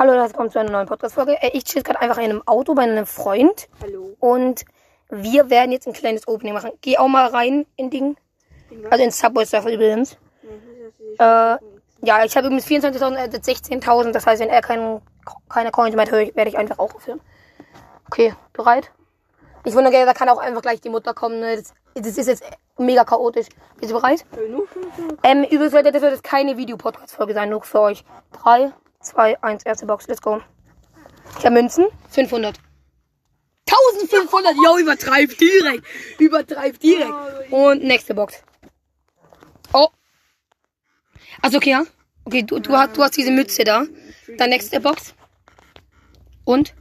Hallo, das kommt zu einer neuen Podcast-Folge. Äh, Ich chill gerade einfach in einem Auto bei einem Freund Hallo. und wir werden jetzt ein kleines Opening machen. Geh auch mal rein in Ding. Also in Subway Surfer übrigens. Äh, ja, ich habe übrigens 24.000, er hat jetzt 16.000. Das heißt, wenn er kein, keine Coins mehr hat, werde ich einfach auch aufhören. Okay, bereit? Ich wundere, da kann auch einfach gleich die Mutter kommen. ne? Das, das ist jetzt mega chaotisch. Bist du bereit? Nur 500. Ähm, übrigens, Leute, das wird jetzt keine Videopodcast-Folge sein, nur für euch. 3, 2, 1, erste Box, let's go. Ich habe Münzen, 500. 1500, yo, übertreib direkt. Übertreib direkt. Und nächste Box. Oh. Also, okay, ja. Okay, du, du, hast, du hast diese Mütze da. Dann nächste Box. Und?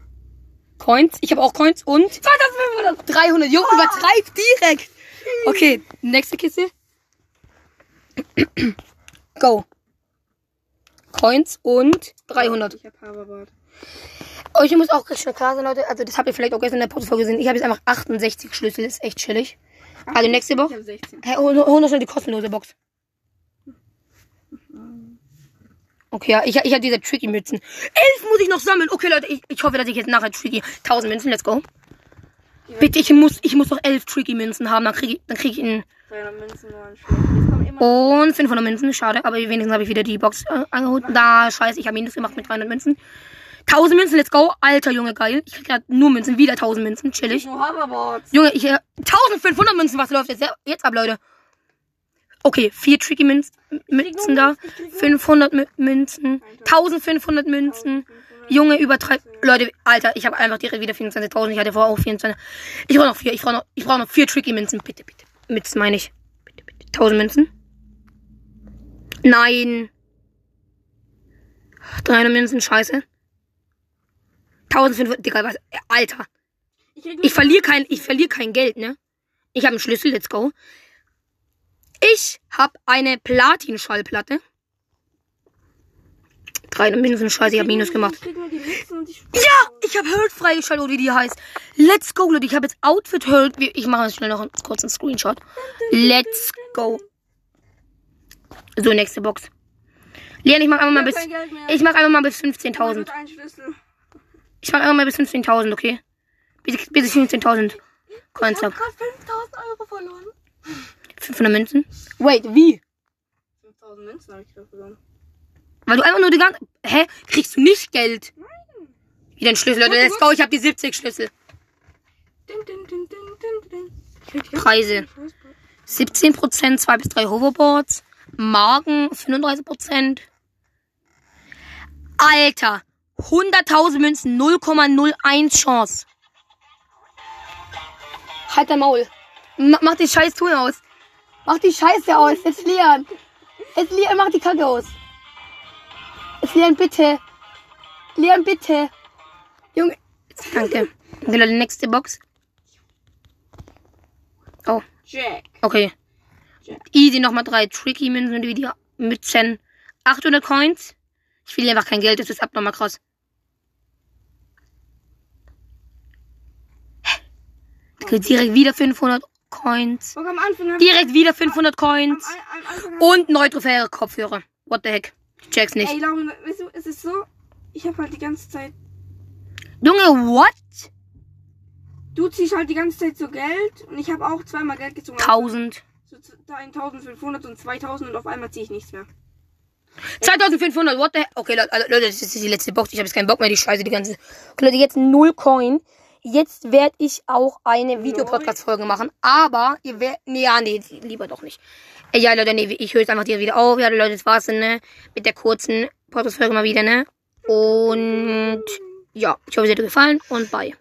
Coins. Ich habe auch Coins. Und? 2500. 300. Jo, übertreib direkt. Okay, nächste Kiste. Go. Coins und 300. Ich hab Haberbart. Euch muss auch schnell klar sein, Leute. Also, das habt ihr vielleicht auch gestern in der Podcast-Folge gesehen. Ich habe jetzt einfach 68 Schlüssel. Ist echt chillig. Also, nächste Box. Ich hab 16. Hey, hol hol noch schnell die kostenlose Box. Okay, ja, ich, ich habe diese Tricky-Mützen. Elf muss ich noch sammeln. Okay, Leute, ich, ich hoffe, dass ich jetzt nachher Tricky 1000 Münzen, let's go. Bitte, ich muss, ich muss noch elf Tricky-Münzen haben, dann kriege ich, dann krieg ich einen 300 Münzen waren schlecht. Und 500 Münzen, schade, aber wenigstens habe ich wieder die Box äh, angeholt. Da, scheiße, ich habe Minus gemacht mit 300 Münzen. 1000 Münzen, let's go. Alter Junge, geil. Ich krieg grad nur Münzen, wieder 1000 Münzen, chillig. Junge, ich, äh, 1500 Münzen, was läuft jetzt, jetzt ab, Leute? Okay, vier Tricky Münzen, Münzen da. 500 Mü- Münzen. 1500 Münzen. Junge, übertreib. Leute, Alter, ich habe einfach direkt wieder 24.000. Ich hatte vorher auch 24. Ich brauche noch vier. Ich brauche noch, ich brauche noch vier Tricky Münzen. Bitte, bitte. Münzen meine ich. Bitte, bitte. 1000 Münzen. Nein. 300 Münzen, scheiße. 1500, Digga, was? Alter. Ich, Ich verliere kein, ich verliere kein Geld, ne? Ich habe einen Schlüssel, let's go. Ich habe eine Platin-Schallplatte. 300 Münzen, scheiße, ich habe Minus gemacht. Ich und Ja, ich habe Hurt freigeschaltet, oder wie die heißt. Let's go, Leute. Ich habe jetzt Outfit Hurt. Ich mache jetzt schnell noch einen kurzen Screenshot. Let's go. So, nächste Box. Leon, ich mach einfach mal bis, ich mach einfach mal bis Nur 15.000. mit ein Schlüssel. Ich mach einfach mal bis 15.000, okay? Bis, bis ich 15.000 Coins Ich hab. hab grad 5000 Euro verloren. 500 Münzen. Wait, wie? 5000 Münzen hab ich gerade verloren. Weil du einfach nur die ganze. Hä? Kriegst du nicht Geld? Nein. Wie dein Schlüssel, Leute. Let's go, ich habe die 70 Schlüssel. Preise. Scheißbart. 17%, 2 bis 3 Hoverboards. Marken 35%. Alter. 100.000 Münzen, 0,01 Chance. Halt dein Maul. Ma mach die scheiß Tour aus. Mach die Scheiße aus. Jetzt Leon. Jetzt Leon, mach die Kacke aus. Leon, bitte. Leon, bitte. Junge. Danke. Okay, Leute, nächste Box. Oh. Jack. Okay. Easy nochmal drei Tricky Münzen wie die Mützen. 800 Coins. Ich will einfach kein Geld, das ist abnormal krass. Hä? Okay, direkt wieder 500 Coins. Direkt wieder 500 Coins. Und neutrofäre Kopfhörer. What the heck? Ich check's nicht. Ey, Laura, weißt du, es ist so, ich habe halt die ganze Zeit, Junge, what? du ziehst halt die ganze Zeit so Geld und ich habe auch zweimal Geld gezogen. 1000. So zu- 1500 und 2000 und auf einmal ziehe ich nichts mehr. 2500, what the heck? Okay, Leute, also, Leute, das ist die letzte Box. Ich habe jetzt keinen Bock mehr, die Scheiße, die ganze. Okay, Leute, jetzt null Coin. Jetzt werde ich auch eine Videopodcast-Folge machen. Aber ihr werdet. Nee, ja, nee, lieber doch nicht. Äh, Ja, Leute, nee, ich höre jetzt einfach hier wieder auf. Ja, Leute, das war's ne? Mit der kurzen Podcast-Folge mal wieder, ne? Und ja, ich hoffe, es hat euch gefallen und bye.